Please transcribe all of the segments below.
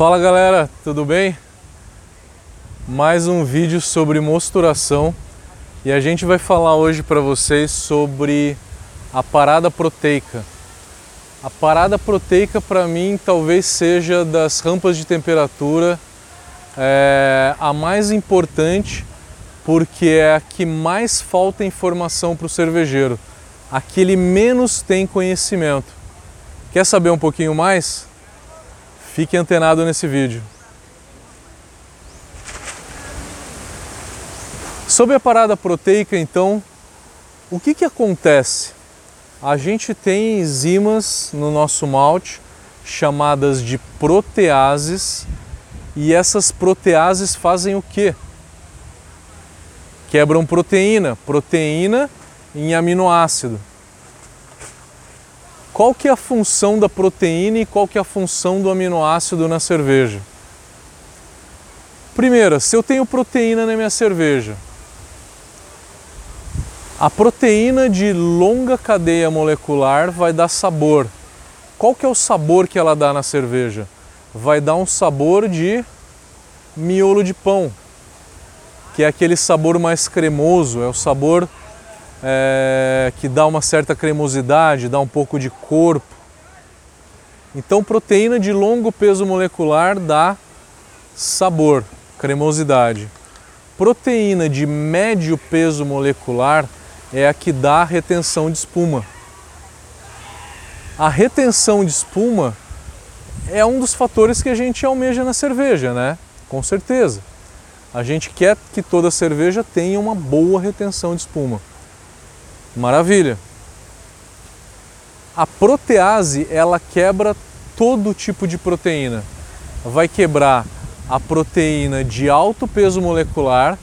Fala galera, tudo bem? Mais um vídeo sobre mosturação e a gente vai falar hoje para vocês sobre a parada proteica. A parada proteica para mim talvez seja das rampas de temperatura é, a mais importante porque é a que mais falta informação para o cervejeiro, a que ele menos tem conhecimento. Quer saber um pouquinho mais? Fique antenado nesse vídeo. Sobre a parada proteica, então, o que, que acontece? A gente tem enzimas no nosso malte chamadas de proteases e essas proteases fazem o quê? Quebram proteína, proteína em aminoácido. Qual que é a função da proteína e qual que é a função do aminoácido na cerveja? Primeiro, se eu tenho proteína na minha cerveja, a proteína de longa cadeia molecular vai dar sabor. Qual que é o sabor que ela dá na cerveja? Vai dar um sabor de miolo de pão, que é aquele sabor mais cremoso, é o sabor é, que dá uma certa cremosidade, dá um pouco de corpo. Então, proteína de longo peso molecular dá sabor, cremosidade. Proteína de médio peso molecular é a que dá retenção de espuma. A retenção de espuma é um dos fatores que a gente almeja na cerveja, né? Com certeza. A gente quer que toda cerveja tenha uma boa retenção de espuma. Maravilha. A protease, ela quebra todo tipo de proteína. Vai quebrar a proteína de alto peso molecular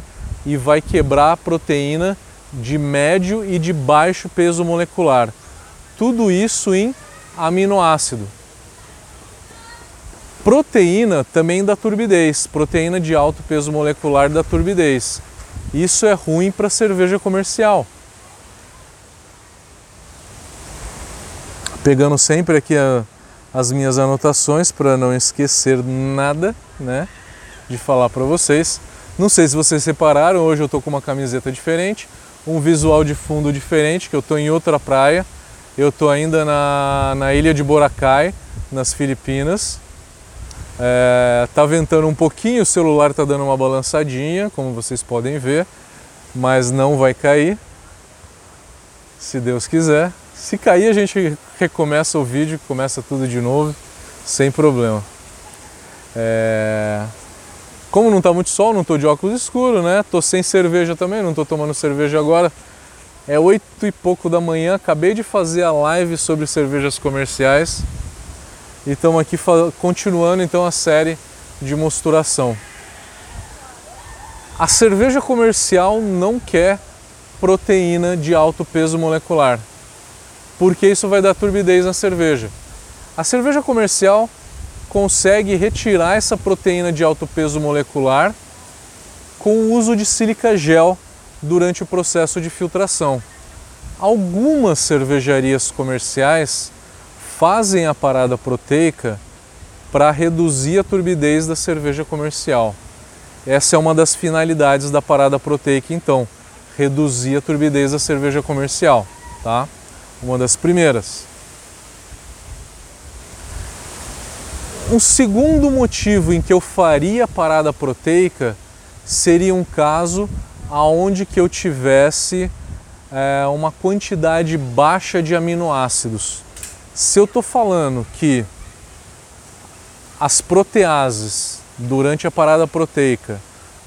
e vai quebrar a proteína de médio e de baixo peso molecular. Tudo isso em aminoácido. Proteína também da turbidez, proteína de alto peso molecular da turbidez. Isso é ruim para cerveja comercial. Pegando sempre aqui a, as minhas anotações para não esquecer nada, né, de falar para vocês. Não sei se vocês separaram, hoje eu estou com uma camiseta diferente um visual de fundo diferente, que eu estou em outra praia. Eu estou ainda na, na ilha de Boracay, nas Filipinas. É, tá ventando um pouquinho, o celular está dando uma balançadinha, como vocês podem ver, mas não vai cair, se Deus quiser. Se cair, a gente recomeça o vídeo, começa tudo de novo, sem problema. É... Como não está muito sol, não estou de óculos escuros, né? Tô sem cerveja também, não estou tomando cerveja agora. É oito e pouco da manhã, acabei de fazer a live sobre cervejas comerciais e estamos aqui continuando então a série de mosturação. A cerveja comercial não quer proteína de alto peso molecular, porque isso vai dar turbidez na cerveja. A cerveja comercial consegue retirar essa proteína de alto peso molecular com o uso de sílica gel durante o processo de filtração. Algumas cervejarias comerciais fazem a parada proteica para reduzir a turbidez da cerveja comercial. Essa é uma das finalidades da parada proteica, então, reduzir a turbidez da cerveja comercial, tá? Uma das primeiras. Um segundo motivo em que eu faria parada proteica seria um caso aonde que eu tivesse é, uma quantidade baixa de aminoácidos. Se eu estou falando que as proteases durante a parada proteica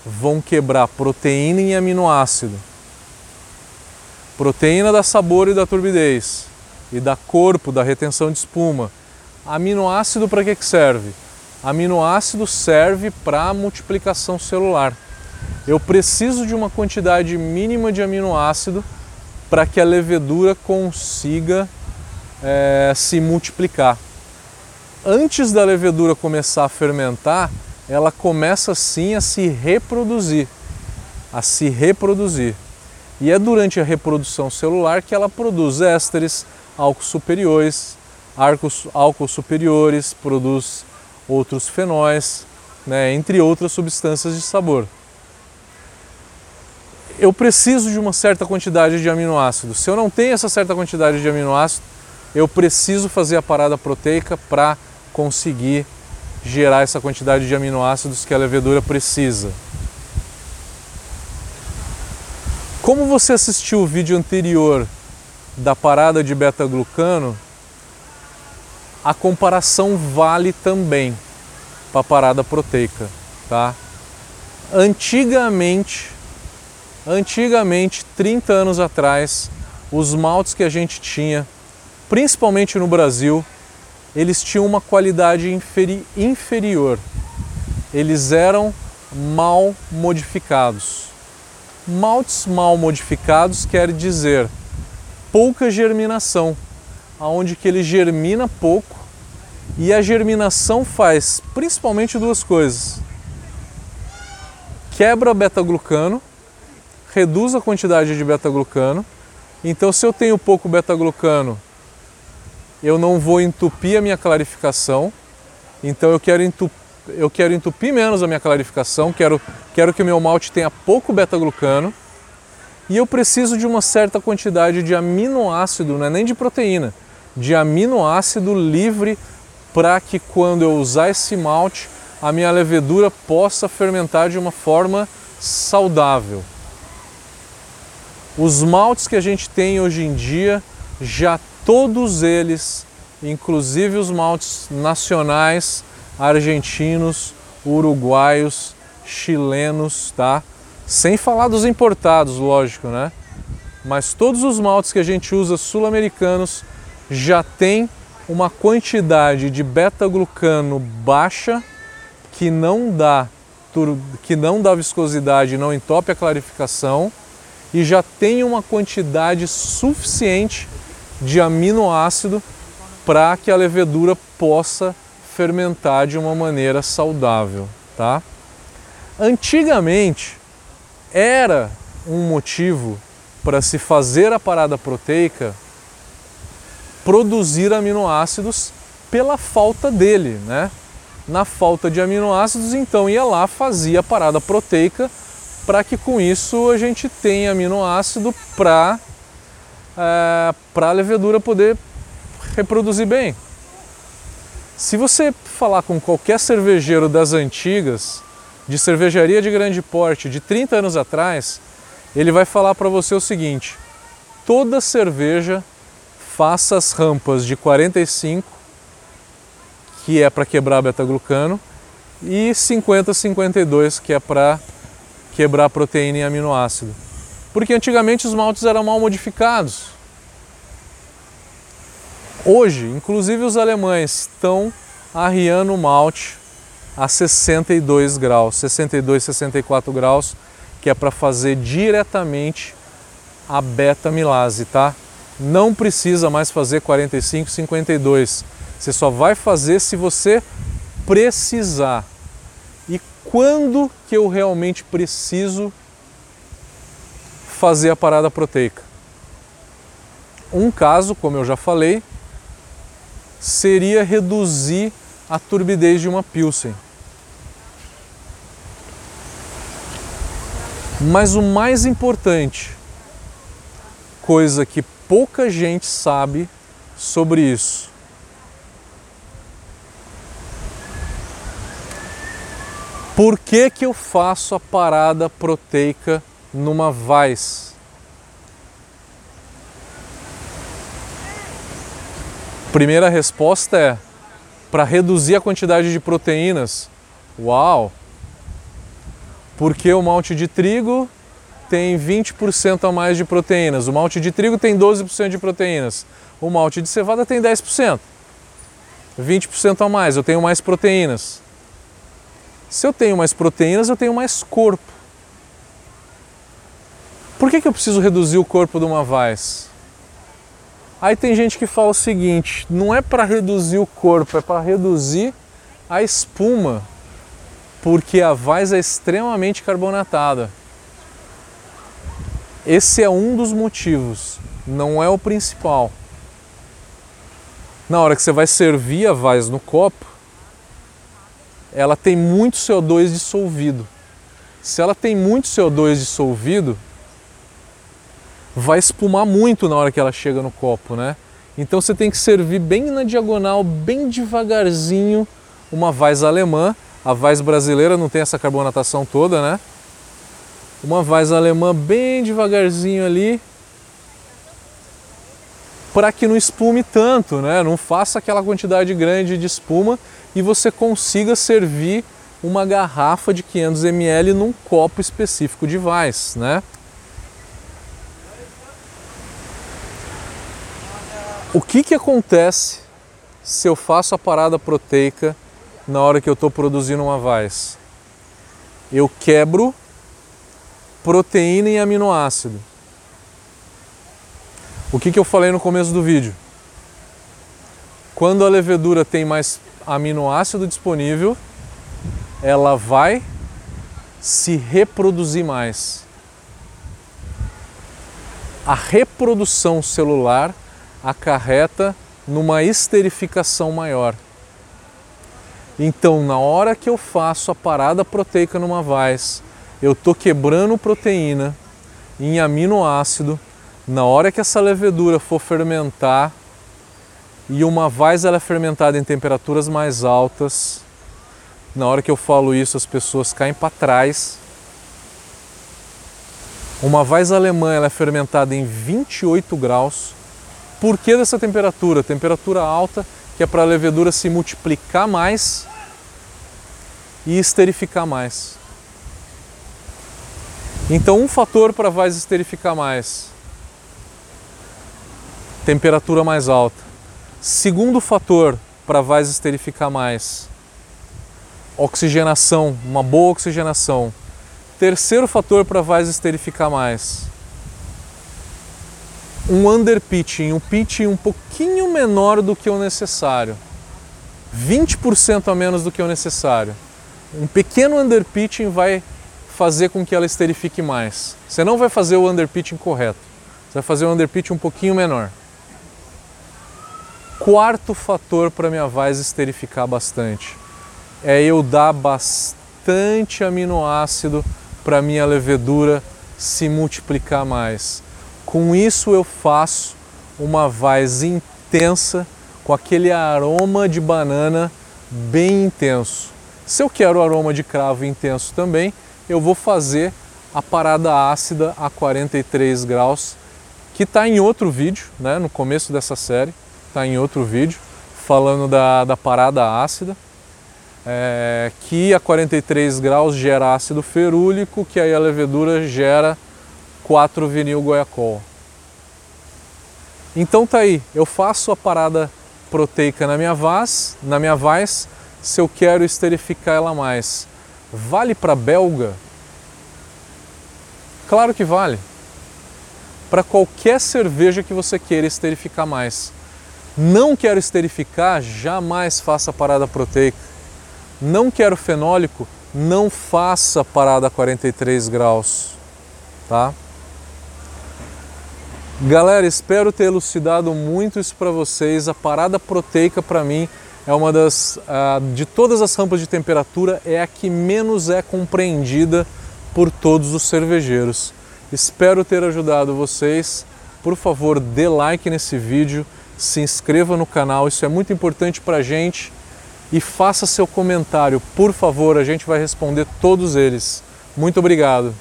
vão quebrar proteína em aminoácido, proteína da sabor e da turbidez, e da corpo, da retenção de espuma, Aminoácido para que, que serve? Aminoácido serve para multiplicação celular. Eu preciso de uma quantidade mínima de aminoácido para que a levedura consiga é, se multiplicar. Antes da levedura começar a fermentar, ela começa sim a se reproduzir, a se reproduzir. E é durante a reprodução celular que ela produz ésteres, álcools superiores, álcools, álcools superiores, produz outros fenóis, né, entre outras substâncias de sabor. Eu preciso de uma certa quantidade de aminoácidos. Se eu não tenho essa certa quantidade de aminoácidos, eu preciso fazer a parada proteica para conseguir gerar essa quantidade de aminoácidos que a levedura precisa. Como você assistiu o vídeo anterior da parada de beta-glucano, a comparação vale também para a parada proteica, tá? Antigamente, antigamente, 30 anos atrás, os maltes que a gente tinha, principalmente no Brasil, eles tinham uma qualidade inferi inferior. Eles eram mal modificados. Maltes mal modificados quer dizer pouca germinação, aonde que ele germina pouco e a germinação faz principalmente duas coisas. Quebra beta-glucano, reduz a quantidade de beta-glucano. Então, se eu tenho pouco beta-glucano, eu não vou entupir a minha clarificação. Então, eu quero entupir eu quero entupir menos a minha clarificação, quero, quero que o meu malte tenha pouco beta-glucano e eu preciso de uma certa quantidade de aminoácido, não é nem de proteína, de aminoácido livre para que quando eu usar esse malte, a minha levedura possa fermentar de uma forma saudável. Os maltes que a gente tem hoje em dia, já todos eles, inclusive os maltes nacionais, argentinos, uruguaios, chilenos, tá? Sem falar dos importados, lógico, né? Mas todos os maltes que a gente usa sul-americanos já tem uma quantidade de beta-glucano baixa que não dá que não dá viscosidade, não entope a clarificação e já tem uma quantidade suficiente de aminoácido para que a levedura possa fermentar de uma maneira saudável, tá? Antigamente era um motivo para se fazer a parada proteica produzir aminoácidos pela falta dele, né? Na falta de aminoácidos, então ia lá fazia a parada proteica para que com isso a gente tenha aminoácido para é, para a levedura poder reproduzir bem. Se você falar com qualquer cervejeiro das antigas, de cervejaria de grande porte, de 30 anos atrás, ele vai falar para você o seguinte: toda cerveja faça as rampas de 45, que é para quebrar beta-glucano, e 50-52, que é para quebrar proteína e aminoácido. Porque antigamente os maltes eram mal modificados. Hoje, inclusive os alemães estão arriando o malte a 62 graus, 62, 64 graus, que é para fazer diretamente a beta-milase, tá? Não precisa mais fazer 45, 52. Você só vai fazer se você precisar. E quando que eu realmente preciso fazer a parada proteica? Um caso, como eu já falei, seria reduzir a turbidez de uma Pilsen. Mas o mais importante, coisa que pouca gente sabe sobre isso, Por que, que eu faço a parada proteica numa Weiss? Primeira resposta é para reduzir a quantidade de proteínas. Uau! Porque o malte de trigo tem 20% a mais de proteínas, o malte de trigo tem 12% de proteínas, o malte de cevada tem 10%. 20% a mais, eu tenho mais proteínas. Se eu tenho mais proteínas, eu tenho mais corpo. Por que, que eu preciso reduzir o corpo de uma Weiss? Aí tem gente que fala o seguinte: não é para reduzir o corpo, é para reduzir a espuma, porque a vaz é extremamente carbonatada. Esse é um dos motivos, não é o principal. Na hora que você vai servir a vaz no copo, ela tem muito CO2 dissolvido. Se ela tem muito CO2 dissolvido, vai espumar muito na hora que ela chega no copo, né? Então você tem que servir bem na diagonal, bem devagarzinho, uma Weiss alemã. A Weiss brasileira não tem essa carbonatação toda, né? Uma Weiss alemã bem devagarzinho ali, para que não espume tanto, né? Não faça aquela quantidade grande de espuma e você consiga servir uma garrafa de 500 ml num copo específico de Weiss, né? O que, que acontece se eu faço a parada proteica na hora que eu estou produzindo uma Weiss? Eu quebro proteína e aminoácido. O que, que eu falei no começo do vídeo? Quando a levedura tem mais aminoácido disponível, ela vai se reproduzir mais. A reprodução celular acarreta numa esterificação maior. Então, na hora que eu faço a parada proteica numa vaz, eu estou quebrando proteína em aminoácido. Na hora que essa levedura for fermentar, e uma vaz ela é fermentada em temperaturas mais altas, na hora que eu falo isso, as pessoas caem para trás. Uma vaz alemã ela é fermentada em 28 graus por que dessa temperatura? Temperatura alta, que é para a levedura se multiplicar mais e esterificar mais. Então, um fator para a esterificar mais: temperatura mais alta. Segundo fator para a esterificar mais: oxigenação, uma boa oxigenação. Terceiro fator para a esterificar mais: um underpitching, um pitching um pouquinho menor do que o necessário, 20% a menos do que o necessário. Um pequeno underpitching vai fazer com que ela esterifique mais. Você não vai fazer o underpitching correto, você vai fazer o underpitching um pouquinho menor. Quarto fator para minha vaz esterificar bastante é eu dar bastante aminoácido para minha levedura se multiplicar mais. Com isso eu faço uma vaz intensa com aquele aroma de banana bem intenso. Se eu quero aroma de cravo intenso também, eu vou fazer a parada ácida a 43 graus, que está em outro vídeo, né, no começo dessa série, está em outro vídeo, falando da, da parada ácida, é, que a 43 graus gera ácido ferúlico, que aí a levedura gera 4 vinil goiacol. Então tá aí, eu faço a parada proteica na minha vaz, na minha vaz, se eu quero esterificar ela mais. Vale para belga? Claro que vale. Para qualquer cerveja que você queira esterificar mais. Não quero esterificar, jamais faça parada proteica. Não quero fenólico, não faça parada a 43 graus, tá? Galera, espero ter elucidado muito isso para vocês. A parada proteica para mim é uma das de todas as rampas de temperatura é a que menos é compreendida por todos os cervejeiros. Espero ter ajudado vocês. Por favor, dê like nesse vídeo, se inscreva no canal, isso é muito importante para a gente. E faça seu comentário, por favor, a gente vai responder todos eles. Muito obrigado.